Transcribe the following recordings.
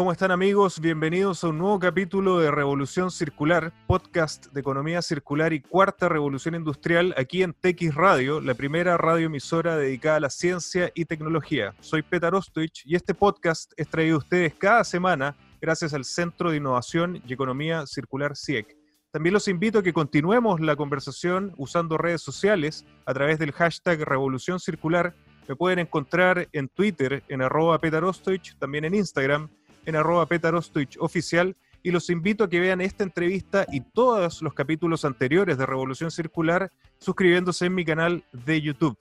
¿cómo están amigos? Bienvenidos a un nuevo capítulo de Revolución Circular, podcast de economía circular y cuarta revolución industrial aquí en TX Radio, la primera radioemisora dedicada a la ciencia y tecnología. Soy Petar Ostwich y este podcast es traído a ustedes cada semana gracias al Centro de Innovación y Economía Circular CIEC. También los invito a que continuemos la conversación usando redes sociales a través del hashtag Revolución Circular. Me pueden encontrar en Twitter en arroba petarostich, también en Instagram en arroba petarostich oficial y los invito a que vean esta entrevista y todos los capítulos anteriores de Revolución Circular suscribiéndose en mi canal de YouTube.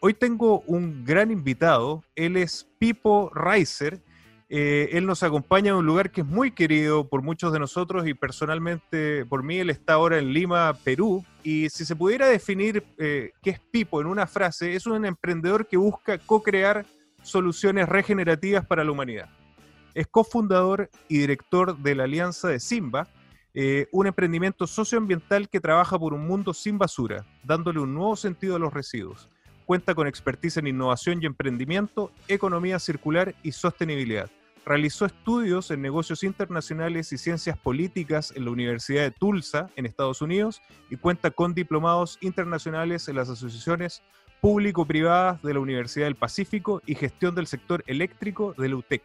Hoy tengo un gran invitado, él es Pipo Reiser, eh, él nos acompaña a un lugar que es muy querido por muchos de nosotros y personalmente por mí él está ahora en Lima, Perú. Y si se pudiera definir eh, qué es Pipo en una frase, es un emprendedor que busca co-crear soluciones regenerativas para la humanidad. Es cofundador y director de la Alianza de Simba, eh, un emprendimiento socioambiental que trabaja por un mundo sin basura, dándole un nuevo sentido a los residuos. Cuenta con expertise en innovación y emprendimiento, economía circular y sostenibilidad Realizó estudios en negocios internacionales y ciencias políticas en la Universidad de Tulsa, en Estados Unidos, y cuenta con diplomados internacionales en las asociaciones público-privadas de la Universidad del Pacífico y gestión del sector eléctrico de la UTEC.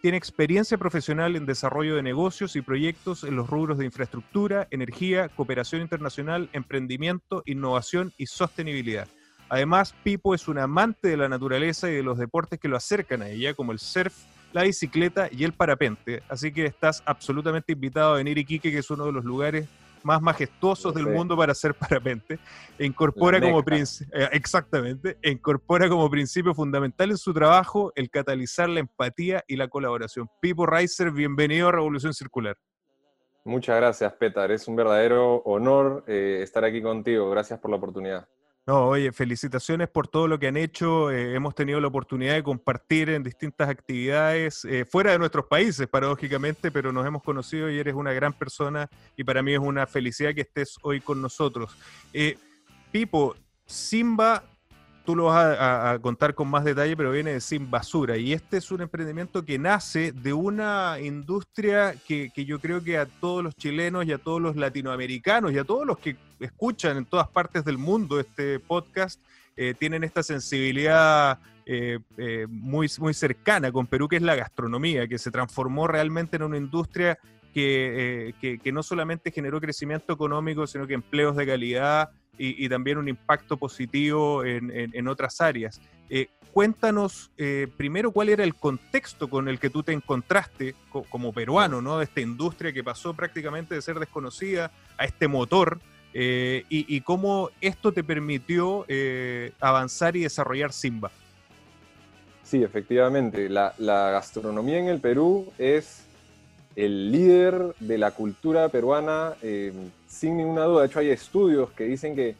Tiene experiencia profesional en desarrollo de negocios y proyectos en los rubros de infraestructura, energía, cooperación internacional, emprendimiento, innovación y sostenibilidad. Además, Pipo es un amante de la naturaleza y de los deportes que lo acercan a ella, como el surf, la bicicleta y el parapente. Así que estás absolutamente invitado a venir a Iquique, que es uno de los lugares más majestuosos del mundo para hacer parapente. E incorpora como eh, exactamente, e incorpora como principio fundamental en su trabajo el catalizar la empatía y la colaboración. Pipo Reiser, bienvenido a Revolución Circular. Muchas gracias, Petar. Es un verdadero honor eh, estar aquí contigo. Gracias por la oportunidad. No, oye, felicitaciones por todo lo que han hecho. Eh, hemos tenido la oportunidad de compartir en distintas actividades eh, fuera de nuestros países, paradójicamente, pero nos hemos conocido y eres una gran persona y para mí es una felicidad que estés hoy con nosotros. Eh, Pipo, Simba tú lo vas a, contar con más detalle, pero viene de Sin Basura. Y este es un emprendimiento que nace de una industria que, yo creo que a todos los chilenos y a todos los latinoamericanos y a todos los que escuchan en todas partes del mundo este podcast eh, tienen esta sensibilidad eh, eh, muy, muy cercana con Perú, que es la gastronomía, que se transformó realmente en una industria que, que no solamente generó crecimiento económico, sino que empleos de calidad y, también un impacto positivo en, otras áreas. Eh, cuéntanos eh, primero cuál era el contexto con el que tú te encontraste como peruano, ¿no? De esta industria que pasó prácticamente de ser desconocida a este motor eh, y, cómo esto te permitió avanzar y desarrollar Simba. Sí, efectivamente. La, la gastronomía en el Perú es el líder de la cultura peruana, eh, sin ninguna duda. De hecho, hay estudios que dicen que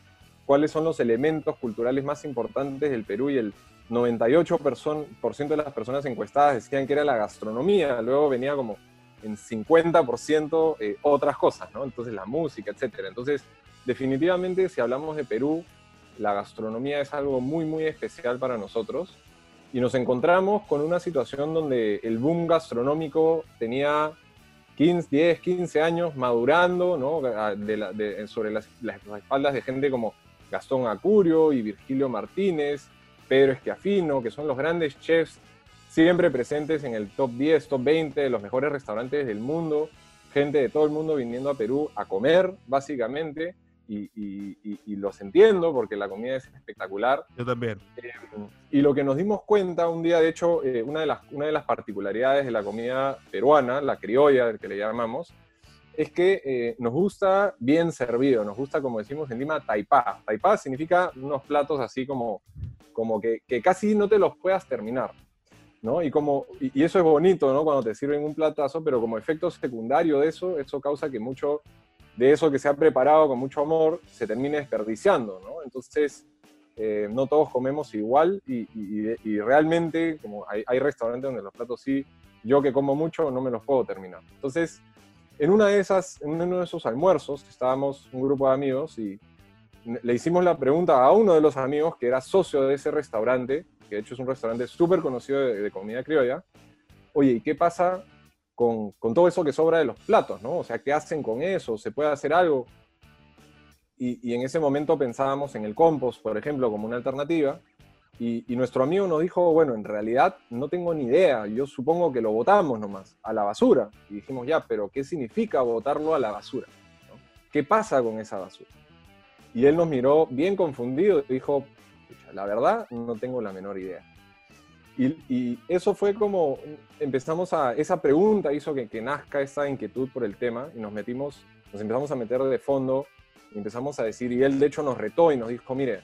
cuáles son los elementos culturales más importantes del Perú y el 98% de las personas encuestadas decían que era la gastronomía, luego venía como en 50% eh, otras cosas, ¿no? Entonces la música, etc. Entonces, definitivamente, si hablamos de Perú, la gastronomía es algo muy, muy especial para nosotros. Y nos encontramos con una situación donde el boom gastronómico tenía 15, 10, 15 años madurando, ¿no? sobre las, espaldas de gente como Gastón Acurio y Virgilio Martínez, Pedro Esquiafino, que son los grandes chefs siempre presentes en el top 10, top 20 de los mejores restaurantes del mundo, gente de todo el mundo viniendo a Perú a comer, básicamente y, los entiendo porque la comida es espectacular. Yo también. Eh, y lo que nos dimos cuenta un día, de hecho, eh, una, de las, una de las particularidades de la comida peruana, la criolla, que le llamamos, es que eh, nos gusta bien servido, nos gusta, como decimos en Lima, taipá. Taipá significa unos platos así como, como que, que casi no te los puedas terminar. ¿no? Y, como, y, eso es bonito, ¿no? Cuando te sirven un platazo, pero como efecto secundario de eso, eso causa que mucho de eso que se ha preparado con mucho amor se termine desperdiciando, ¿no? Entonces, eh, no todos comemos igual y, realmente, como hay, restaurantes donde los platos sí, yo que como mucho no me los puedo terminar. Entonces, en una de esas, en uno de esos almuerzos, estábamos un grupo de amigos y le hicimos la pregunta a uno de los amigos que era socio de ese restaurante, que de hecho es un restaurante súper conocido de, de comida criolla, oye, ¿y qué pasa con, todo eso que sobra de los platos, ¿no? O sea, ¿qué hacen con eso? ¿Se puede hacer algo? Y, en ese momento pensábamos en el compost, por ejemplo, como una alternativa. Y, nuestro amigo nos dijo, bueno, en realidad no tengo ni idea, yo supongo que lo botamos nomás, a la basura. Y dijimos, ya, pero ¿qué significa botarlo a la basura? ¿Qué pasa con esa basura? Y él nos miró bien confundido y dijo, la verdad no tengo la menor idea. Y, eso fue como, empezamos a, esa pregunta hizo que, que, nazca esa inquietud por el tema y nos metimos, nos empezamos a meter de fondo y empezamos a decir, y él de hecho nos retó y nos dijo, mire,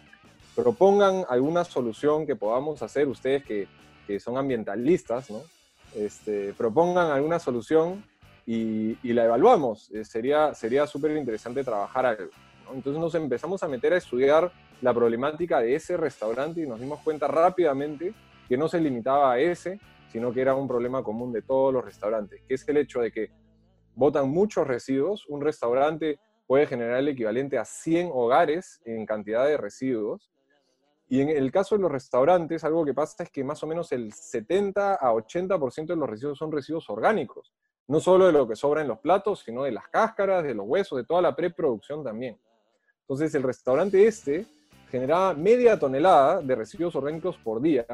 propongan alguna solución que podamos hacer ustedes que, que son ambientalistas, ¿no? Este, propongan alguna solución y, la evaluamos. Eh, sería sería súper interesante trabajar algo. Entonces nos empezamos a meter a estudiar la problemática de ese restaurante y nos dimos cuenta rápidamente que no se limitaba a ese, sino que era un problema común de todos los restaurantes, que es el hecho de que botan muchos residuos. Un restaurante puede generar el equivalente a 100 hogares en cantidad de residuos. Y en el caso de los restaurantes, algo que pasa es que más o menos el 70 a 80% de los residuos son residuos orgánicos. No solo de lo que sobra en los platos, sino de las cáscaras, de los huesos, de toda la preproducción también. Entonces el restaurante este generaba media tonelada de residuos orgánicos por día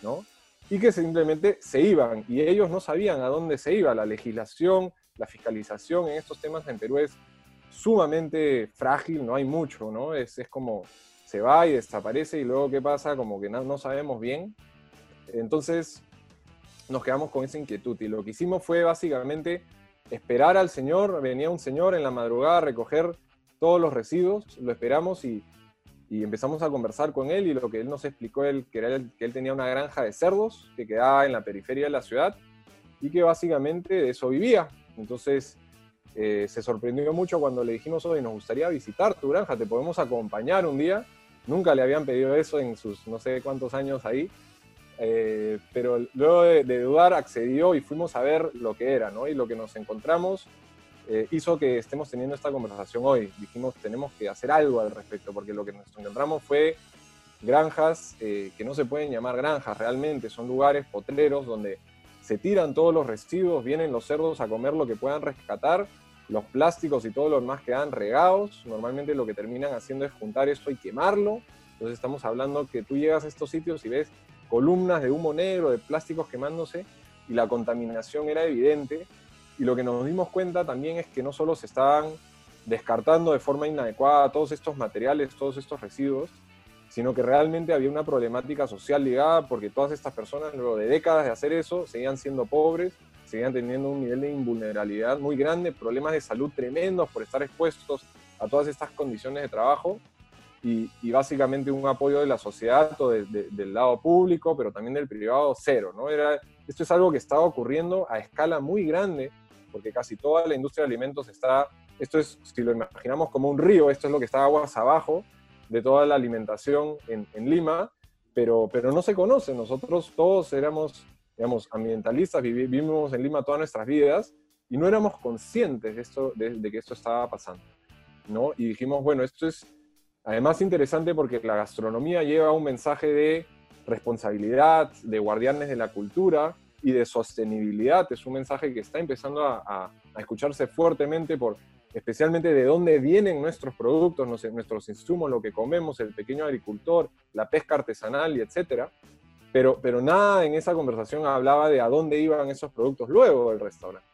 ¿no? Y que simplemente se iban y ellos no sabían a dónde se iba. La legislación, la fiscalización en estos temas en Perú es sumamente frágil, no hay mucho, ¿no? Es, es como se va y desaparece y luego qué pasa, como que no, no sabemos bien. Entonces nos quedamos con esa inquietud y lo que hicimos fue básicamente esperar al señor, venía un señor en la madrugada a recoger todos los residuos, lo esperamos y y empezamos a conversar con él y lo que él nos explicó él, que era que él tenía una granja de cerdos que quedaba en la periferia de la ciudad y que básicamente de eso vivía. Entonces eh, se sorprendió mucho cuando le dijimos, hoy nos gustaría visitar tu granja, te podemos acompañar un día. Nunca le habían pedido eso en sus no sé cuántos años ahí, eh, pero luego de, de, dudar accedió y fuimos a ver lo que era, ¿no? Y lo que nos encontramos eh, hizo que estemos teniendo esta conversación hoy. Dijimos, tenemos que hacer algo al respecto, porque lo que nos encontramos fue granjas eh, que no se pueden llamar granjas realmente, son lugares potreros donde se tiran todos los residuos, vienen los cerdos a comer lo que puedan rescatar, los plásticos y todo lo demás quedan regados, normalmente lo que terminan haciendo es juntar esto y quemarlo, entonces estamos hablando que tú llegas a estos sitios y ves columnas de humo negro, de plásticos quemándose, y la contaminación era evidente, y lo que nos dimos cuenta también es que no solo se estaban descartando de forma inadecuada todos estos materiales, todos estos residuos, sino que realmente había una problemática social ligada porque todas estas personas, luego de décadas de hacer eso, seguían siendo pobres, seguían teniendo un nivel de invulnerabilidad muy grande, problemas de salud tremendos por estar expuestos a todas estas condiciones de trabajo y, básicamente un apoyo de la sociedad o del lado público, pero también del privado, cero. ¿no? Era, esto es algo que estaba ocurriendo a escala muy grande porque casi toda la industria de alimentos está, esto es, si lo imaginamos como un río, esto es lo que está aguas abajo de toda la alimentación en, Lima, pero, pero no se conoce. Nosotros todos éramos, digamos, ambientalistas, vivimos en Lima todas nuestras vidas y no éramos conscientes de, esto, de, que esto estaba pasando. ¿no? Y dijimos, bueno, esto es además interesante porque la gastronomía lleva un mensaje de responsabilidad, de guardianes de la cultura, y de sostenibilidad. Es un mensaje que está empezando a, escucharse fuertemente por especialmente de dónde vienen nuestros productos, nuestros insumos, lo que comemos, el pequeño agricultor, la pesca artesanal y etcétera. Pero, pero nada en esa conversación hablaba de a dónde iban esos productos luego del restaurante.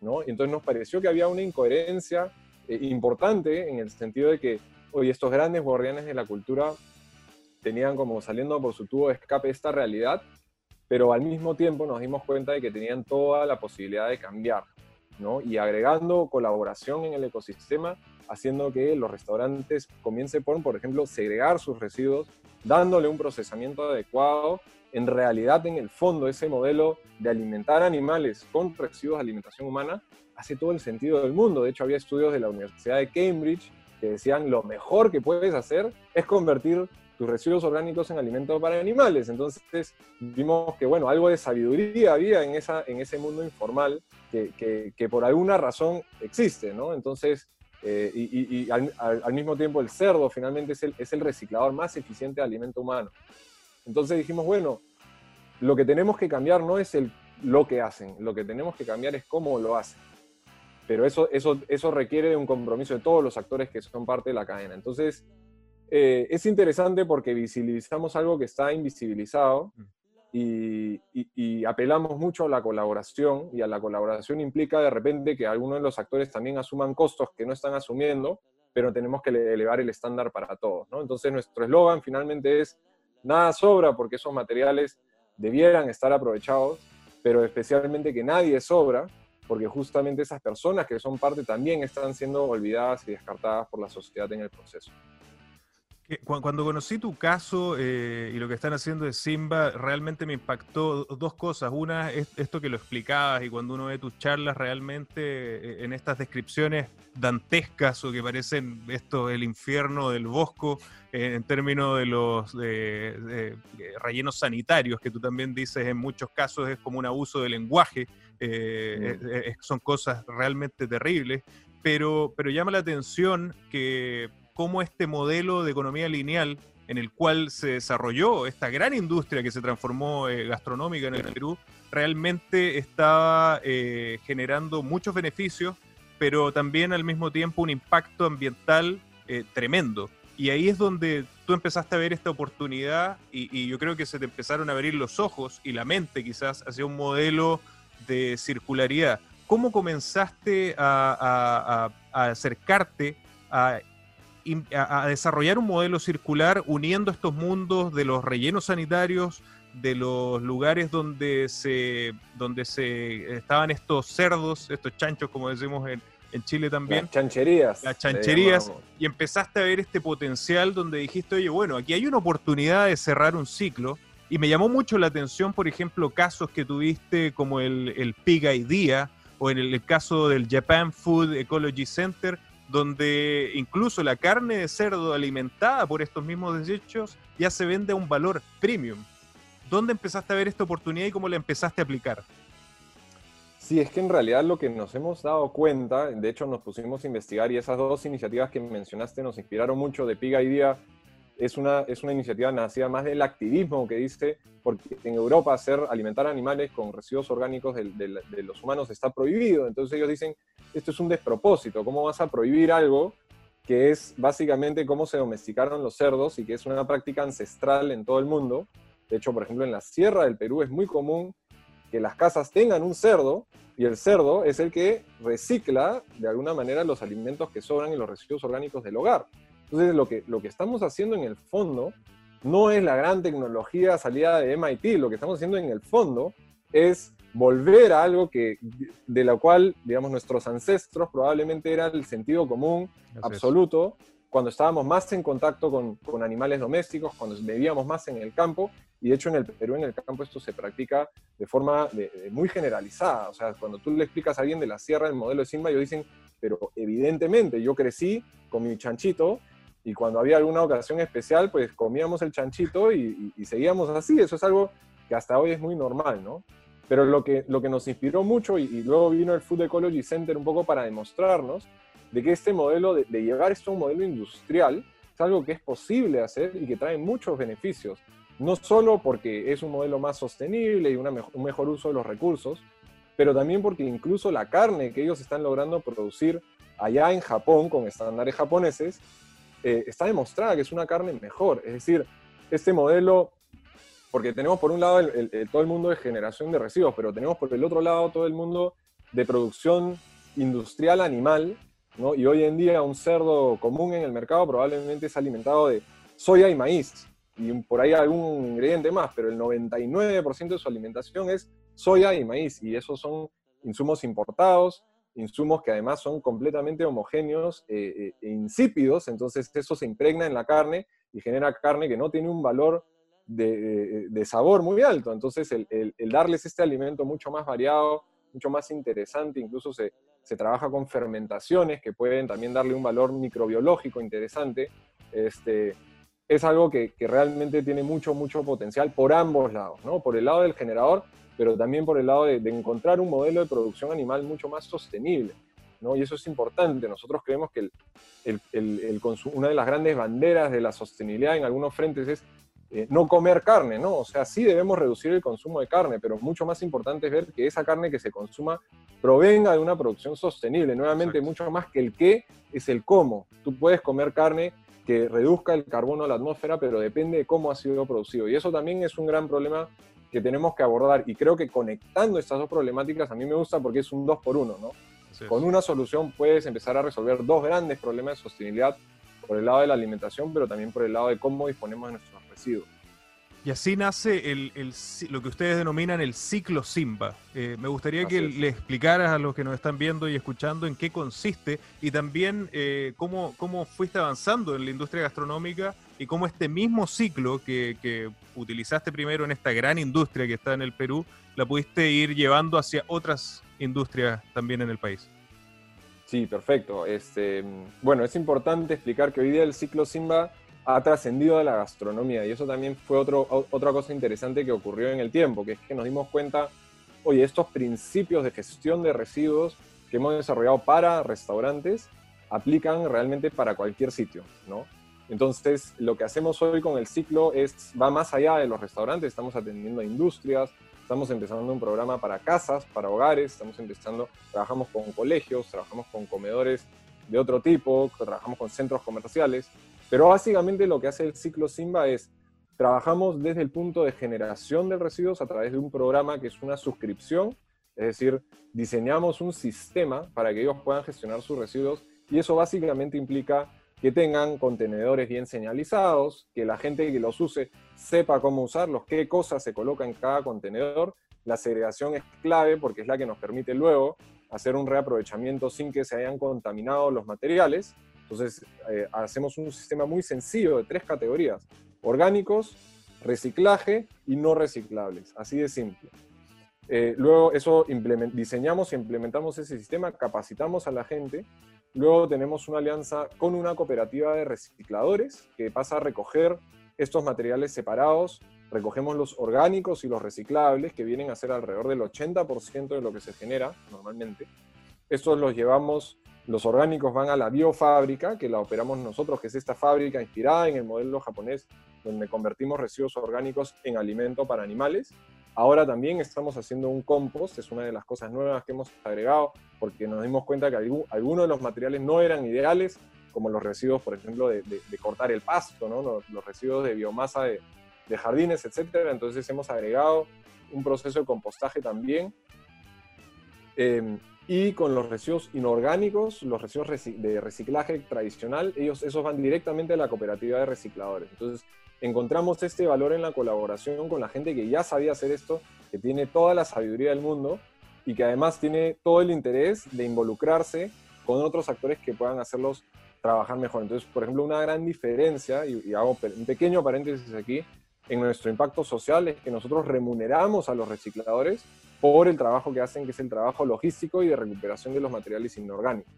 ¿no? entonces nos pareció que había una incoherencia eh, importante en el sentido de que hoy estos grandes guardianes de la cultura tenían como saliendo por su tubo de escape esta realidad pero al mismo tiempo nos dimos cuenta de que tenían toda la posibilidad de cambiar, ¿no? Y agregando colaboración en el ecosistema, haciendo que los restaurantes comiencen por, por ejemplo, segregar sus residuos, dándole un procesamiento adecuado. En realidad, en el fondo, ese modelo de alimentar animales con residuos de alimentación humana hace todo el sentido del mundo. De hecho, había estudios de la Universidad de Cambridge que decían lo mejor que puedes hacer es convertir tus residuos orgánicos en alimento para animales. Entonces vimos que, bueno, algo de sabiduría había en, esa, en ese mundo informal que, que, por alguna razón existe, ¿no? Entonces, eh, y, y al, al, mismo tiempo el cerdo finalmente es el, es el reciclador más eficiente de alimento humano. Entonces dijimos, bueno, lo que tenemos que cambiar no es el lo que hacen, lo que tenemos que cambiar es cómo lo hacen. Pero eso, eso, eso requiere de un compromiso de todos los actores que son parte de la cadena. Entonces, eh, es interesante porque visibilizamos algo que está invisibilizado mm. y, y, apelamos mucho a la colaboración y a la colaboración implica de repente que algunos de los actores también asuman costos que no están asumiendo, pero tenemos que elevar el estándar para todos. ¿no? Entonces nuestro eslogan finalmente es nada sobra porque esos materiales debieran estar aprovechados, pero especialmente que nadie sobra, porque justamente esas personas que son parte también están siendo olvidadas y descartadas por la sociedad en el proceso. Cuando conocí tu caso eh, y lo que están haciendo de Simba, realmente me impactó dos cosas. Una es esto que lo explicabas y cuando uno ve tus charlas realmente eh, en estas descripciones dantescas o que parecen esto el infierno del bosco eh, en términos de los rellenos sanitarios que tú también dices en muchos casos es como un abuso de lenguaje. Mm. son cosas realmente terribles. Pero, pero llama la atención que cómo este modelo de economía lineal en el cual se desarrolló esta gran industria que se transformó eh, gastronómica en el Perú, realmente estaba eh, generando muchos beneficios, pero también al mismo tiempo un impacto ambiental eh, tremendo. Y ahí es donde tú empezaste a ver esta oportunidad y, yo creo que se te empezaron a abrir los ojos y la mente quizás hacia un modelo de circularidad. ¿Cómo comenzaste a, a acercarte a a, desarrollar un modelo circular uniendo estos mundos de los rellenos sanitarios, de los lugares donde se, donde se estaban estos cerdos, estos chanchos, como decimos en, en Chile también. Las chancherías. Las chancherías. Y empezaste a ver este potencial donde dijiste, oye, bueno, aquí hay una oportunidad de cerrar un ciclo. Y me llamó mucho la atención, por ejemplo, casos que tuviste como el, el Pig Idea o en el caso del Japan Food Ecology Center, donde incluso la carne de cerdo alimentada por estos mismos desechos ya se vende a un valor premium. ¿Dónde empezaste a ver esta oportunidad y cómo la empezaste a aplicar? Sí, es que en realidad lo que nos hemos dado cuenta, de hecho nos pusimos a investigar y esas dos iniciativas que mencionaste nos inspiraron mucho de Piga Idea es una, es una iniciativa nacida más del activismo que dice, porque en Europa hacer alimentar animales con residuos orgánicos de, de, los humanos está prohibido. Entonces ellos dicen, esto es un despropósito, ¿cómo vas a prohibir algo que es básicamente cómo se domesticaron los cerdos y que es una práctica ancestral en todo el mundo? De hecho, por ejemplo, en la sierra del Perú es muy común que las casas tengan un cerdo y el cerdo es el que recicla de alguna manera los alimentos que sobran y los residuos orgánicos del hogar. Entonces, lo que, lo que estamos haciendo en el fondo no es la gran tecnología salida de MIT, lo que estamos haciendo en el fondo es volver a algo que, de la cual, digamos, nuestros ancestros probablemente era el sentido común absoluto, cuando estábamos más en contacto con, con, animales domésticos, cuando vivíamos más en el campo, y de hecho en el Perú, en el campo, esto se practica de forma muy generalizada. O sea, cuando tú le explicas a alguien de la sierra el modelo de Simba, ellos dicen, pero evidentemente yo crecí con mi chanchito y cuando había alguna ocasión especial, pues comíamos el chanchito y, seguíamos así. Eso es algo que hasta hoy es muy normal, ¿no? Pero lo que, lo que nos inspiró mucho, y, luego vino el Food Ecology Center un poco para demostrarnos de que este modelo, de, llevar esto a un modelo industrial, es algo que es posible hacer y que trae muchos beneficios. No solo porque es un modelo más sostenible y una un mejor uso de los recursos, pero también porque incluso la carne que ellos están logrando producir allá en Japón con estándares japoneses eh, está demostrada que es una carne mejor. Es decir, este modelo, porque tenemos por un lado todo el mundo de generación de residuos, pero tenemos por el otro lado todo el mundo de producción industrial animal, ¿no? y hoy en día un cerdo común en el mercado probablemente es alimentado de soya y maíz, y por ahí algún ingrediente más, pero el 99% de su alimentación es soya y maíz, y esos son insumos importados insumos que además son completamente homogéneos eh, e insípidos, entonces eso se impregna en la carne y genera carne que no tiene un valor de, sabor muy alto. Entonces el, darles este alimento mucho más variado, mucho más interesante, incluso se, trabaja con fermentaciones que pueden también darle un valor microbiológico interesante, este, es algo que, que realmente tiene mucho, mucho potencial por ambos lados, ¿no? Por el lado del generador, pero también por el lado de, encontrar un modelo de producción animal mucho más sostenible. ¿no? Y eso es importante. Nosotros creemos que el, el, una de las grandes banderas de la sostenibilidad en algunos frentes es eh, no comer carne, ¿no? O sea, sí debemos reducir el consumo de carne, pero mucho más importante es ver que esa carne que se consuma provenga de una producción sostenible. Nuevamente, mucho más que el qué es el cómo. Tú puedes comer carne que reduzca el carbono a la atmósfera, pero depende de cómo ha sido producido. Y eso también es un gran problema que tenemos que abordar. Y creo que conectando estas dos problemáticas a mí me gusta porque es un dos por uno, ¿no? Con una solución puedes empezar a resolver dos grandes problemas de sostenibilidad por el lado de la alimentación, pero también por el lado de cómo disponemos de nuestros residuos. Y así nace el, lo que ustedes denominan el ciclo Simba. Eh, me gustaría que le explicaras a los que nos están viendo y escuchando en qué consiste y también eh, cómo, cómo fuiste avanzando en la industria gastronómica y cómo este mismo ciclo que, utilizaste primero en esta gran industria que está en el Perú, la pudiste ir llevando hacia otras industrias también en el país. Sí, perfecto. Este, bueno, es importante explicar que hoy día el ciclo Simba ha trascendido de la gastronomía y eso también fue otro, otra cosa interesante que ocurrió en el tiempo, que es que nos dimos cuenta, oye, estos principios de gestión de residuos que hemos desarrollado para restaurantes aplican realmente para cualquier sitio, ¿no? Entonces, lo que hacemos hoy con el ciclo es, va más allá de los restaurantes, estamos atendiendo a industrias, estamos empezando un programa para casas, para hogares, estamos empezando, trabajamos con colegios, trabajamos con comedores de otro tipo, trabajamos con centros comerciales, pero básicamente lo que hace el ciclo Simba es, trabajamos desde el punto de generación de residuos a través de un programa que es una suscripción, es decir, diseñamos un sistema para que ellos puedan gestionar sus residuos y eso básicamente implica que tengan contenedores bien señalizados, que la gente que los use sepa cómo usarlos, qué cosas se coloca en cada contenedor. La segregación es clave porque es la que nos permite luego hacer un reaprovechamiento sin que se hayan contaminado los materiales. Entonces, eh, hacemos un sistema muy sencillo de tres categorías, orgánicos, reciclaje y no reciclables, así de simple. Eh, luego eso diseñamos y implementamos ese sistema, capacitamos a la gente, luego tenemos una alianza con una cooperativa de recicladores que pasa a recoger estos materiales separados, recogemos los orgánicos y los reciclables, que vienen a ser alrededor del 80% de lo que se genera normalmente. Estos los llevamos los orgánicos van a la biofábrica, que la operamos nosotros, que es esta fábrica inspirada en el modelo japonés, donde convertimos residuos orgánicos en alimento para animales. Ahora también estamos haciendo un compost, es una de las cosas nuevas que hemos agregado, porque nos dimos cuenta que algunos de los materiales no eran ideales, como los residuos, por ejemplo, de, cortar el pasto, ¿no? los, residuos de biomasa de, jardines, etc. Entonces hemos agregado un proceso de compostaje también. Em, y con los residuos inorgánicos, los residuos de reciclaje tradicional, ellos esos van directamente a la cooperativa de recicladores. Entonces, encontramos este valor en la colaboración con la gente que ya sabía hacer esto, que tiene toda la sabiduría del mundo y que además tiene todo el interés de involucrarse con otros actores que puedan hacerlos trabajar mejor. Entonces, por ejemplo, una gran diferencia, y, y hago un pequeño paréntesis aquí, en nuestro impacto social es que nosotros remuneramos a los recicladores por el trabajo que hacen, que es el trabajo logístico y de recuperación de los materiales inorgánicos.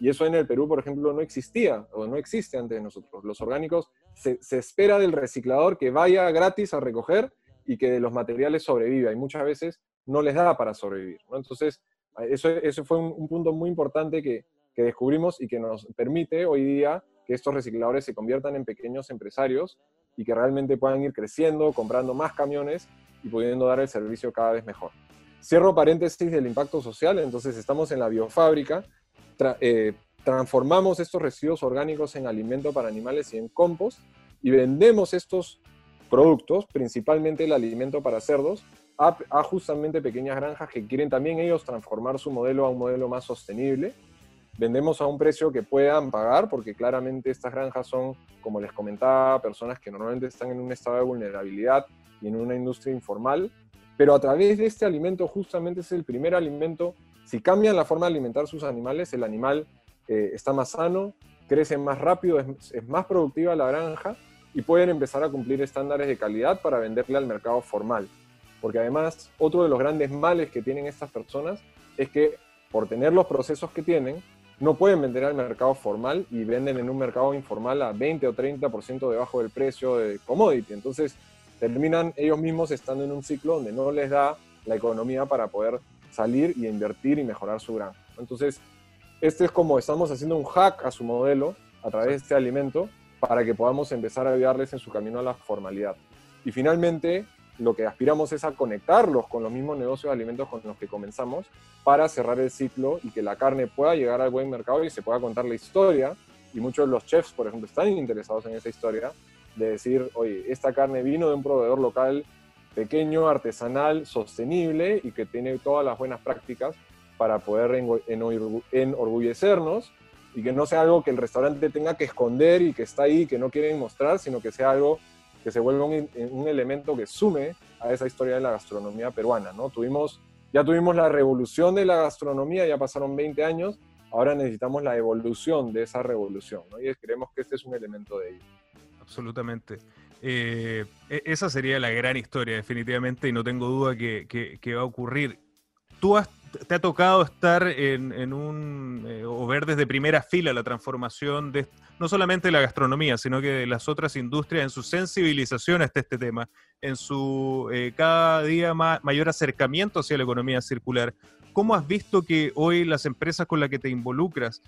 Y eso en el Perú, por ejemplo, no existía o no existe antes de nosotros. Los orgánicos se, espera del reciclador que vaya gratis a recoger y que de los materiales sobreviva. Y muchas veces no les da para sobrevivir. Entonces, eso, eso fue un, punto muy importante que, que descubrimos y que nos permite hoy día que estos recicladores se conviertan en pequeños empresarios y que realmente puedan ir creciendo, comprando más camiones y pudiendo dar el servicio cada vez mejor. Cierro paréntesis del impacto social, entonces estamos en la biofábrica, eh, transformamos estos residuos orgánicos en alimento para animales y en compost y vendemos estos productos, principalmente el alimento para cerdos, a, a, justamente pequeñas granjas que quieren también ellos transformar su modelo a un modelo más sostenible. Vendemos a un precio que puedan pagar, porque claramente estas granjas son, como les comentaba, personas que normalmente están en un estado de vulnerabilidad y en una industria informal, pero a través de este alimento justamente es el primer alimento. Si cambian la forma de alimentar sus animales, el animal eh, está más sano, crece más rápido, es, más productiva la granja y pueden empezar a cumplir estándares de calidad para venderle al mercado formal. Porque además, otro de los grandes males que tienen estas personas es que por tener los procesos que tienen, no pueden vender al mercado formal y venden en un mercado informal a 20 o 30% debajo del precio de commodity. Entonces, terminan ellos mismos estando en un ciclo donde no les da la economía para poder salir y invertir y mejorar su granja. Entonces, este es como estamos haciendo un hack a su modelo a través de este alimento para que podamos empezar a ayudarles en su camino a la formalidad. Y finalmente, lo que aspiramos es a conectarlos con los mismos negocios de alimentos con los que comenzamos para cerrar el ciclo y que la carne pueda llegar al buen mercado y se pueda contar la historia. Y muchos de los chefs, por ejemplo, están interesados en esa historia de decir, oye, esta carne vino de un proveedor local pequeño, artesanal, sostenible y que tiene todas las buenas prácticas para poder enorgullecernos y que no sea algo que el restaurante tenga que esconder y que está ahí, que no quieren mostrar, sino que sea algo que se vuelva un, elemento que sume a esa historia de la gastronomía peruana, ¿no? Tuvimos, ya tuvimos la revolución de la gastronomía, ya pasaron 20 años, ahora necesitamos la evolución de esa revolución, ¿no? Y creemos que este es un elemento de ello. Absolutamente. Eh, e, esa sería la gran historia, definitivamente, y no tengo duda que, que va a ocurrir. Tú has te ha tocado estar en, un, eh, o ver desde primera fila la transformación de no solamente de la gastronomía, sino que de las otras industrias en su sensibilización a este, tema, en su eh, cada día mayor acercamiento hacia la economía circular. ¿Cómo has visto que hoy las empresas con las que te involucras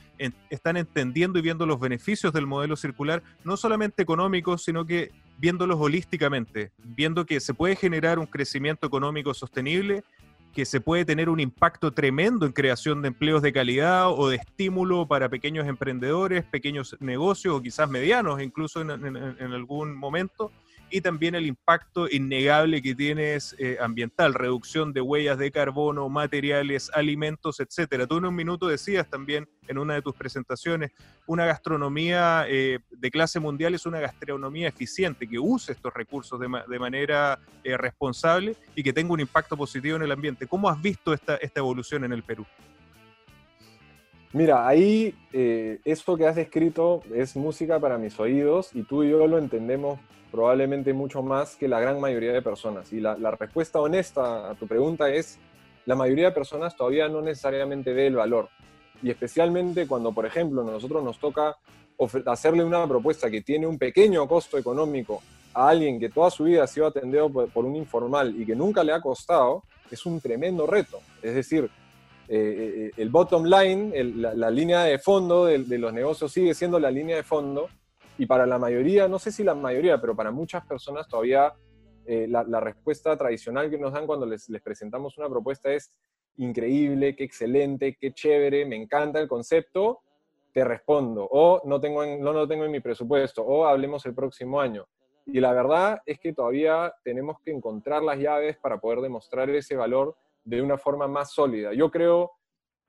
están entendiendo y viendo los beneficios del modelo circular, no solamente económicos, sino que viéndolos holísticamente, viendo que se puede generar un crecimiento económico sostenible que se puede tener un impacto tremendo en creación de empleos de calidad o de estímulo para pequeños emprendedores, pequeños negocios o quizás medianos incluso en, en algún momento, y también el impacto innegable que tienes eh, ambiental, reducción de huellas de carbono, materiales, alimentos, etcétera. Tú en un minuto decías también en una de tus presentaciones, una gastronomía eh, de clase mundial es una gastronomía eficiente, que use estos recursos de, manera eh, responsable y que tenga un impacto positivo en el ambiente. ¿Cómo has visto esta evolución en el Perú? Mira, ahí esto que has escrito es música para mis oídos y tú y yo lo entendemos probablemente mucho más que la gran mayoría de personas. Y la, respuesta honesta a tu pregunta es, la mayoría de personas todavía no necesariamente ve el valor. Y especialmente cuando, por ejemplo, nosotros nos toca hacerle una propuesta que tiene un pequeño costo económico a alguien que toda su vida ha sido atendido por, un informal y que nunca le ha costado, es un tremendo reto. Es decir, eh, eh, el bottom line, la, línea de fondo de, de, los negocios sigue siendo la línea de fondo y para la mayoría, no sé si la mayoría, pero para muchas personas todavía eh, la, respuesta tradicional que nos dan cuando les, les, presentamos una propuesta es increíble, qué excelente, qué chévere, me encanta el concepto, te respondo, o no, tengo no lo tengo en mi presupuesto, o hablemos el próximo año. Y la verdad es que todavía tenemos que encontrar las llaves para poder demostrar ese valor de una forma más sólida. Yo creo,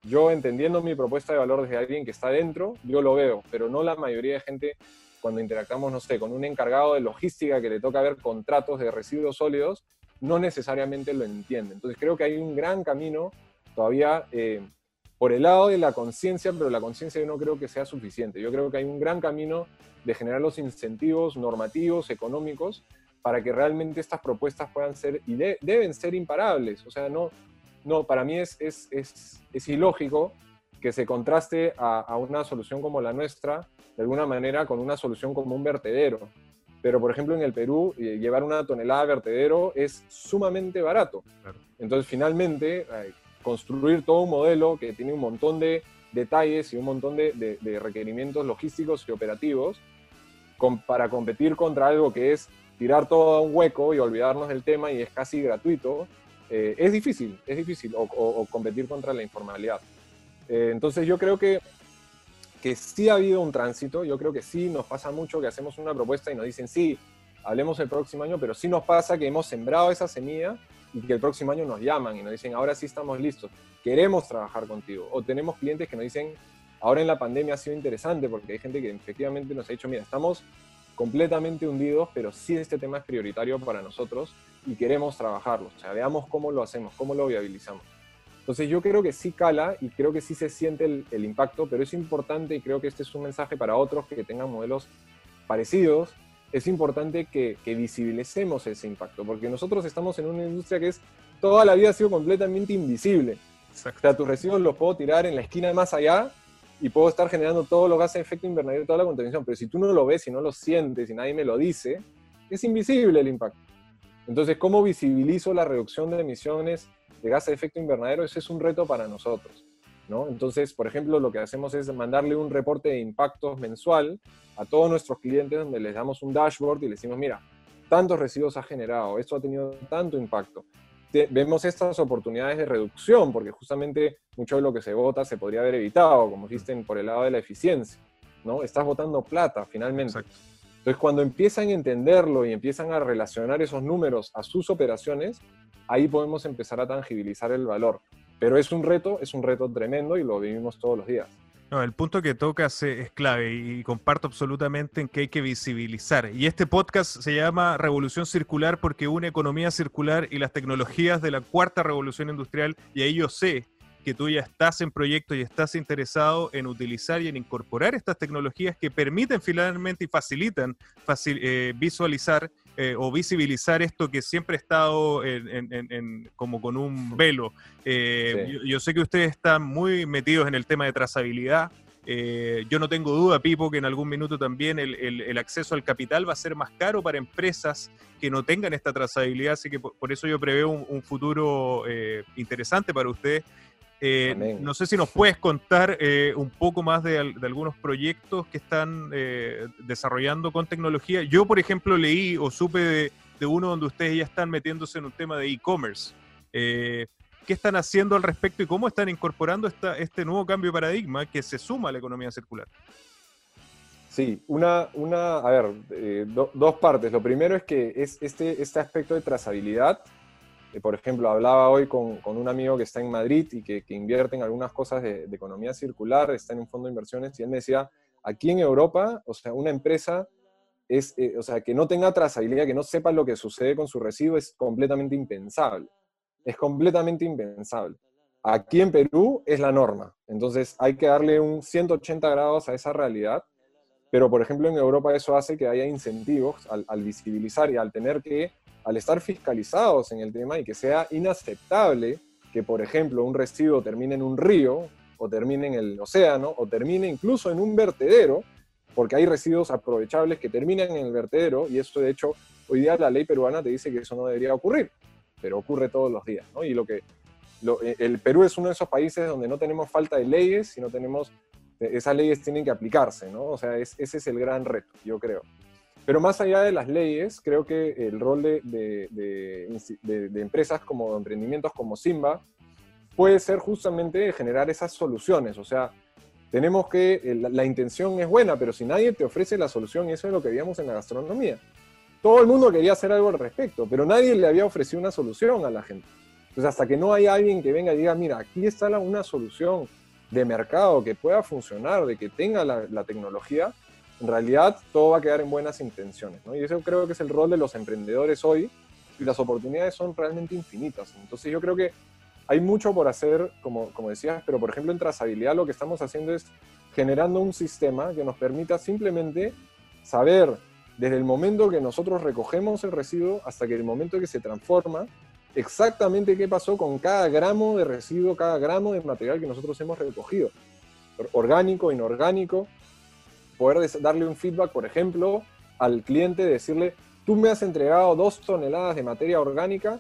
yo entendiendo mi propuesta de valor desde alguien que está dentro, yo lo veo, pero no la mayoría de gente cuando interactuamos, no sé, con un encargado de logística que le toca ver contratos de residuos sólidos, no necesariamente lo entiende. Entonces creo que hay un gran camino todavía eh, por el lado de la conciencia, pero la conciencia yo no creo que sea suficiente. Yo creo que hay un gran camino de generar los incentivos normativos, económicos, para que realmente estas propuestas puedan ser y deben ser imparables. O sea, no, no para mí es, es, es, es ilógico que se contraste a, a, una solución como la nuestra, de alguna manera, con una solución como un vertedero. Pero, por ejemplo, en el Perú, eh, llevar una tonelada de vertedero es sumamente barato. Entonces, finalmente, construir todo un modelo que tiene un montón de detalles y un montón de, de, requerimientos logísticos y operativos para competir contra algo que es tirar todo a un hueco y olvidarnos del tema y es casi gratuito, eh, es difícil, es difícil, o, competir contra la informalidad. Eh, entonces yo creo que, que sí ha habido un tránsito, yo creo que sí nos pasa mucho que hacemos una propuesta y nos dicen, sí, hablemos el próximo año, pero sí nos pasa que hemos sembrado esa semilla y que el próximo año nos llaman y nos dicen, ahora sí estamos listos, queremos trabajar contigo. O tenemos clientes que nos dicen, ahora en la pandemia ha sido interesante porque hay gente que efectivamente nos ha dicho, mira, estamos completamente hundidos, pero sí este tema es prioritario para nosotros y queremos trabajarlo. O sea, veamos cómo lo hacemos, cómo lo viabilizamos. Entonces yo creo que sí cala y creo que sí se siente el, impacto, pero es importante y creo que este es un mensaje para otros que tengan modelos parecidos. Es importante que, visibilicemos ese impacto, porque nosotros estamos en una industria que es toda la vida ha sido completamente invisible. O sea, tus residuos los puedo tirar en la esquina más allá y puedo estar generando todos los gases de efecto invernadero, toda la contaminación, pero si tú no lo ves, y no lo sientes, y nadie me lo dice, es invisible el impacto. Entonces, ¿cómo visibilizo la reducción de emisiones de gases de efecto invernadero, ese es un reto para nosotros. ¿no? Entonces, por ejemplo, lo que hacemos es mandarle un reporte de impactos mensual a todos nuestros clientes donde les damos un dashboard y les decimos, mira, tantos residuos ha generado, esto ha tenido tanto impacto. Vemos estas oportunidades de reducción, porque justamente mucho de lo que se vota se podría haber evitado, como dicen por el lado de la eficiencia, ¿no? Estás votando plata, finalmente. Entonces, cuando empiezan a entenderlo y empiezan a relacionar esos números a sus operaciones, ahí podemos empezar a tangibilizar el valor. Pero es un reto, es un reto tremendo y lo vivimos todos los días. No, el punto que tocas es clave y comparto absolutamente en que hay que visibilizar. Y este podcast se llama Revolución Circular porque une economía circular y las tecnologías de la cuarta revolución industrial. Y ahí yo sé que tú ya estás en proyecto y estás interesado en utilizar y en incorporar estas tecnologías que permiten finalmente y facilitan eh, visualizar eh, o visibilizar esto que siempre ha estado como con un velo. Eh, yo, sé que ustedes están muy metidos en el tema de trazabilidad. yo no tengo duda, Pipo, que en algún minuto también el, acceso al capital va a ser más caro para empresas que no tengan esta trazabilidad, así que por, eso yo preveo un, un futuro interesante para ustedes. Eh, no sé si nos puedes contar eh, un poco más de, algunos proyectos que están eh, desarrollando con tecnología. Yo, por ejemplo, leí o supe de, uno donde ustedes ya están metiéndose en un tema de e-commerce. ¿Qué están haciendo al respecto y cómo están incorporando esta, este nuevo cambio de paradigma que se suma a la economía circular? Sí, una, una a ver, dos partes. Lo primero es que es este, este aspecto de trazabilidad por ejemplo, hablaba hoy con, un amigo que está en Madrid y que, invierte en algunas cosas de, economía circular, está en un fondo de inversiones, y él me decía, aquí en Europa, o sea, una empresa es, eh, o sea, que no tenga trazabilidad, que no sepa lo que sucede con su residuo es completamente impensable. Es completamente impensable. Aquí en Perú es la norma, entonces hay que darle un 180 grados a esa realidad, pero por ejemplo en Europa eso hace que haya incentivos al visibilizar y al tener que al estar fiscalizados en el tema y que sea inaceptable que, por ejemplo, un residuo termine en un río o termine en el océano o termine incluso en un vertedero, porque hay residuos aprovechables que terminan en el vertedero y eso de hecho hoy día la ley peruana te dice que eso no debería ocurrir, pero ocurre todos los días. Y lo que eh, el Perú es uno de esos países donde no tenemos falta de leyes, sino tenemos esas leyes tienen que aplicarse, ¿no? O sea, ese es el gran reto, yo creo. Pero más allá de las leyes, creo que el rol de, de, empresas como emprendimientos como Simba puede ser justamente generar esas soluciones. O sea, tenemos que, eh, la, intención es buena, pero si nadie te ofrece la solución, y eso es lo que veíamos en la gastronomía. Todo el mundo quería hacer algo al respecto, pero nadie le había ofrecido una solución a la gente. Entonces, hasta que no hay alguien que venga y diga, mira, aquí está una solución de mercado que pueda funcionar, de que tenga la, la tecnología, en realidad todo va a quedar en buenas intenciones. ¿no? Y eso creo que es el rol de los emprendedores hoy y las oportunidades son realmente infinitas. Entonces yo creo que hay mucho por hacer, como, como decías, pero por ejemplo en trazabilidad lo que estamos haciendo es generando un sistema que nos permita simplemente saber desde el momento que nosotros recogemos el residuo hasta que el momento que se transforma, exactamente qué pasó con cada gramo de residuo, cada gramo de material que nosotros hemos recogido, orgánico, inorgánico, poder darle un feedback, por ejemplo, al cliente, decirle, tú me has entregado dos toneladas de materia orgánica,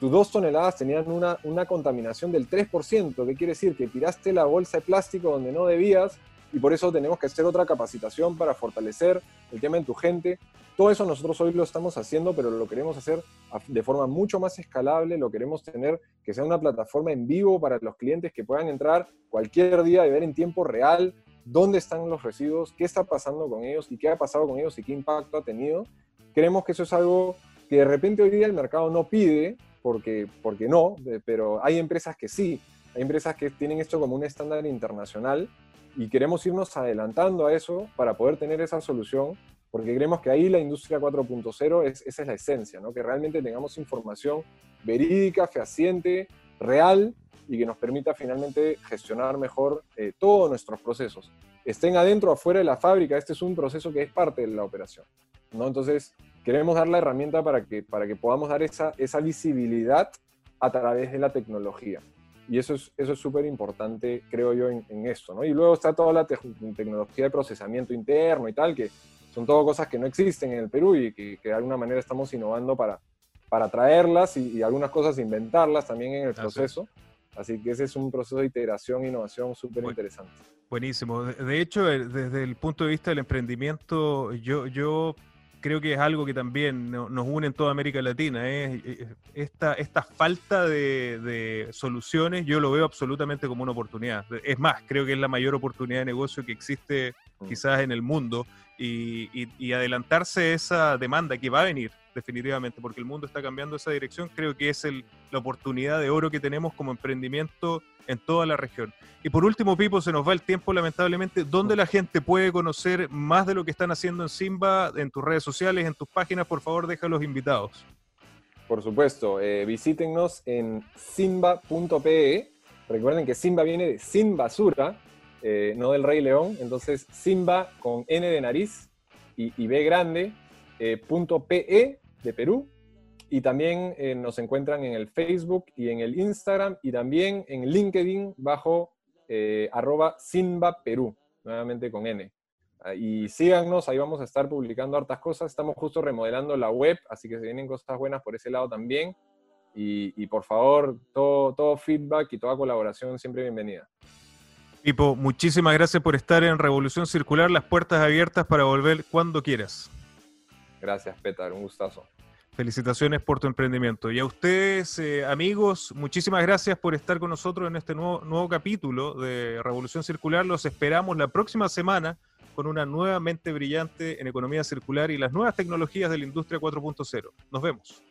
tus dos toneladas tenían una, una contaminación del 3%, ¿qué quiere decir? Que tiraste la bolsa de plástico donde no debías y por eso tenemos que hacer otra capacitación para fortalecer el tema en tu gente. Todo eso nosotros hoy lo estamos haciendo, pero lo queremos hacer de forma mucho más escalable, lo queremos tener que sea una plataforma en vivo para los clientes que puedan entrar cualquier día y ver en tiempo real dónde están los residuos, qué está pasando con ellos y qué ha pasado con ellos y qué impacto ha tenido. Creemos que eso es algo que de repente hoy día el mercado no pide, porque, porque no, pero hay empresas que sí, hay empresas que tienen esto como un estándar internacional y queremos irnos adelantando a eso para poder tener esa solución, porque creemos que ahí la industria 4.0 es, esa es la esencia, ¿no? que realmente tengamos información verídica, fehaciente, real y que nos permita finalmente gestionar mejor eh, todos nuestros procesos. Estén adentro o afuera de la fábrica, este es un proceso que es parte de la operación. ¿no? Entonces, queremos dar la herramienta para que, para que podamos dar esa, esa visibilidad a través de la tecnología. Y eso es eso es súper importante, creo yo, en, esto. ¿no? Y luego está toda la tecnología de procesamiento interno y tal, que son todo cosas que no existen en el Perú y que, de alguna manera estamos innovando para, para traerlas y, algunas cosas inventarlas también en el proceso. Así que ese es un proceso de integración e innovación súper interesante. Buenísimo. De hecho, eh, desde el punto de vista del emprendimiento, yo, yo creo que es algo que también nos une en toda América Latina. esta, esta falta de, soluciones yo lo veo absolutamente como una oportunidad. Es más, creo que es la mayor oportunidad de negocio que existe mm. quizás en el mundo y, adelantarse esa demanda que va a venir definitivamente, porque el mundo está cambiando esa dirección, creo que es la oportunidad de oro que tenemos como emprendimiento en toda la región. Y por último, Pipo, se nos va el tiempo lamentablemente. ¿Dónde la gente puede conocer más de lo que están haciendo en Simba, en tus redes sociales, en tus páginas? Por favor, deja los invitados. Por supuesto, eh, en simba.pe. Recuerden que Simba viene de Sin Basura, eh, no del Rey León. Entonces, Simba con N de nariz y, B grande, eh, punto .pe de Perú. Y también eh, nos encuentran en el Facebook y en el Instagram y también en LinkedIn bajo eh, arroba Simba Perú, nuevamente con N. Ah, y síganos, ahí vamos a estar publicando hartas cosas. Estamos justo remodelando la web, así que se vienen cosas buenas por ese lado también. Y, por favor, todo, todo feedback y toda colaboración siempre bienvenida. Pipo, muchísimas gracias por estar en Revolución Circular, las puertas abiertas para volver cuando quieras. Gracias, Petar, un gustazo. Felicitaciones por tu emprendimiento. Y a ustedes, eh, amigos, muchísimas gracias por estar con nosotros en este nuevo, nuevo capítulo de Revolución Circular. Los esperamos la próxima semana con una nueva mente brillante en economía circular y las nuevas tecnologías de la industria 4.0. Nos vemos.